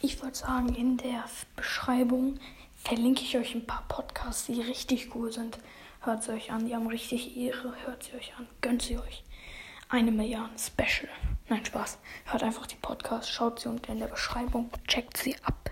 ich würde sagen, in der Beschreibung verlinke ich euch ein paar Podcasts, die richtig cool sind. Hört sie euch an, die haben richtig Ehre. Hört sie euch an, gönnt sie euch. Eine Milliarde Special. Nein, Spaß. Hört einfach die Podcasts, schaut sie unten in der Beschreibung, checkt sie ab.